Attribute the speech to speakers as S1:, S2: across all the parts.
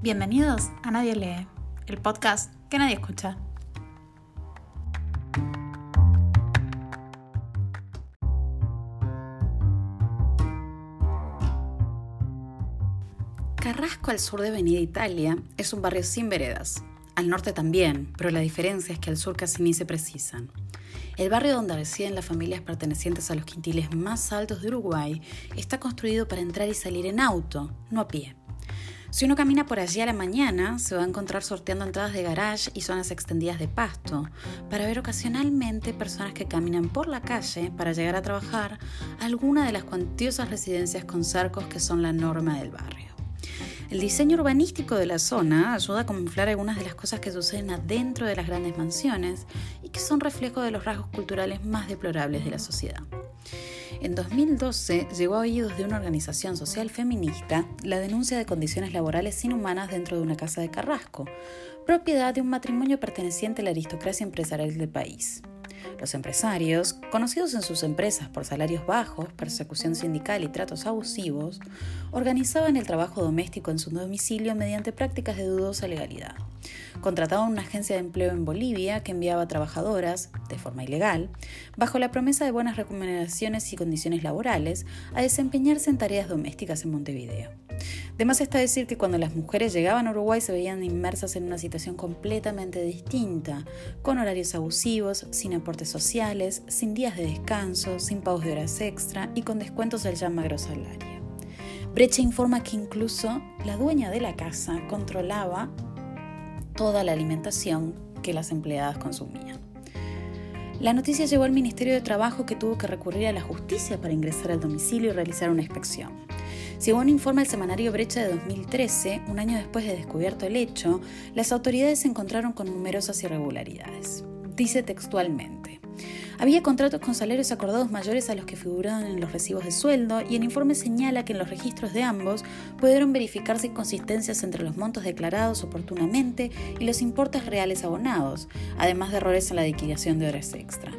S1: Bienvenidos a Nadie Lee, el podcast que nadie escucha. Carrasco al sur de Avenida Italia es un barrio sin veredas. Al norte también, pero la diferencia es que al sur casi ni se precisan. El barrio donde residen las familias pertenecientes a los quintiles más altos de Uruguay está construido para entrar y salir en auto, no a pie. Si uno camina por allí a la mañana, se va a encontrar sorteando entradas de garage y zonas extendidas de pasto, para ver ocasionalmente personas que caminan por la calle para llegar a trabajar a alguna de las cuantiosas residencias con cercos que son la norma del barrio. El diseño urbanístico de la zona ayuda a camuflar algunas de las cosas que suceden adentro de las grandes mansiones y que son reflejo de los rasgos culturales más deplorables de la sociedad. En 2012 llegó a oídos de una organización social feminista la denuncia de condiciones laborales inhumanas dentro de una casa de Carrasco, propiedad de un matrimonio perteneciente a la aristocracia empresarial del país. Los empresarios, conocidos en sus empresas por salarios bajos, persecución sindical y tratos abusivos, organizaban el trabajo doméstico en su domicilio mediante prácticas de dudosa legalidad. Contrataban una agencia de empleo en Bolivia que enviaba trabajadoras, de forma ilegal, bajo la promesa de buenas recomendaciones y condiciones laborales, a desempeñarse en tareas domésticas en Montevideo. Además está decir que cuando las mujeres llegaban a Uruguay se veían inmersas en una situación completamente distinta, con horarios abusivos, sin aportes sociales, sin días de descanso, sin pagos de horas extra y con descuentos del ya magro salario. Brecha informa que incluso la dueña de la casa controlaba toda la alimentación que las empleadas consumían. La noticia llegó al Ministerio de Trabajo que tuvo que recurrir a la justicia para ingresar al domicilio y realizar una inspección. Según informa el semanario Brecha de 2013, un año después de descubierto el hecho, las autoridades se encontraron con numerosas irregularidades. Dice textualmente, había contratos con salarios acordados mayores a los que figuraban en los recibos de sueldo y el informe señala que en los registros de ambos pudieron verificarse inconsistencias entre los montos declarados oportunamente y los importes reales abonados, además de errores en la liquidación de horas extra.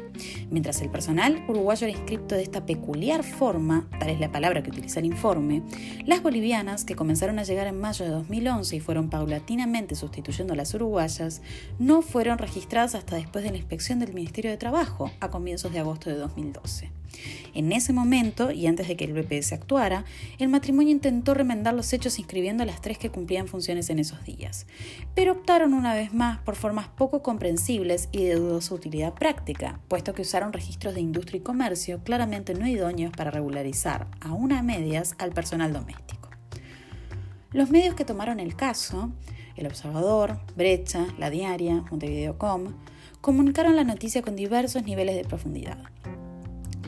S1: Mientras el personal uruguayo era inscripto de esta peculiar forma, tal es la palabra que utiliza el informe, las bolivianas, que comenzaron a llegar en mayo de 2011 y fueron paulatinamente sustituyendo a las uruguayas, no fueron registradas hasta después de la inspección del Ministerio de Trabajo, a comienzos de agosto de 2012. En ese momento, y antes de que el BPS actuara, el matrimonio intentó remendar los hechos inscribiendo a las tres que cumplían funciones en esos días, pero optaron una vez más por formas poco comprensibles y de dudosa utilidad práctica, puesto que usaron registros de industria y comercio claramente no idóneos para regularizar, aún a medias, al personal doméstico. Los medios que tomaron el caso, El Observador, Brecha, La Diaria, Montevideo.com, comunicaron la noticia con diversos niveles de profundidad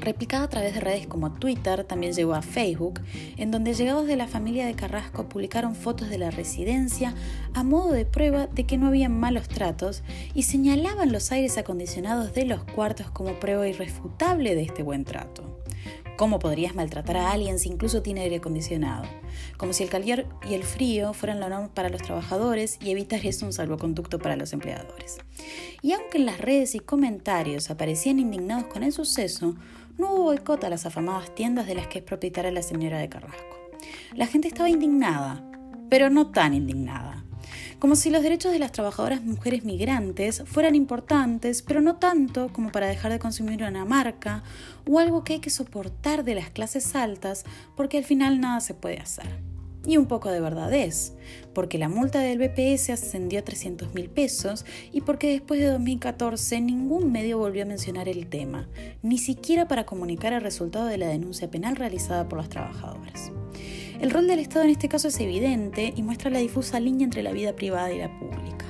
S1: replicada a través de redes como Twitter, también llegó a Facebook, en donde llegados de la familia de Carrasco publicaron fotos de la residencia a modo de prueba de que no había malos tratos y señalaban los aires acondicionados de los cuartos como prueba irrefutable de este buen trato. ¿Cómo podrías maltratar a alguien si incluso tiene aire acondicionado? Como si el calor y el frío fueran la norma para los trabajadores y evitar eso un salvoconducto para los empleadores. Y aunque en las redes y comentarios aparecían indignados con el suceso, no hubo boicot a las afamadas tiendas de las que es propietaria la señora de Carrasco. La gente estaba indignada, pero no tan indignada. Como si los derechos de las trabajadoras mujeres migrantes fueran importantes, pero no tanto como para dejar de consumir una marca o algo que hay que soportar de las clases altas porque al final nada se puede hacer. Y un poco de verdad es, porque la multa del BPS ascendió a 300 mil pesos y porque después de 2014 ningún medio volvió a mencionar el tema, ni siquiera para comunicar el resultado de la denuncia penal realizada por las trabajadoras. El rol del Estado en este caso es evidente y muestra la difusa línea entre la vida privada y la pública.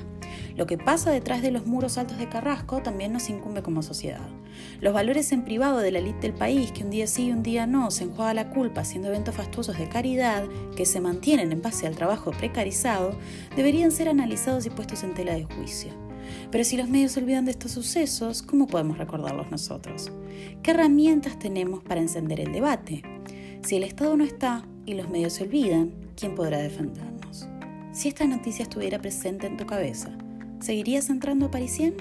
S1: Lo que pasa detrás de los muros altos de Carrasco también nos incumbe como sociedad. Los valores en privado de la élite del país, que un día sí y un día no se enjuaga la culpa haciendo eventos fastuosos de caridad, que se mantienen en base al trabajo precarizado, deberían ser analizados y puestos en tela de juicio. Pero si los medios se olvidan de estos sucesos, ¿cómo podemos recordarlos nosotros? ¿Qué herramientas tenemos para encender el debate? Si el Estado no está y los medios se olvidan, ¿quién podrá defendernos? Si esta noticia estuviera presente en tu cabeza, ¿Seguirías entrando a Parisien?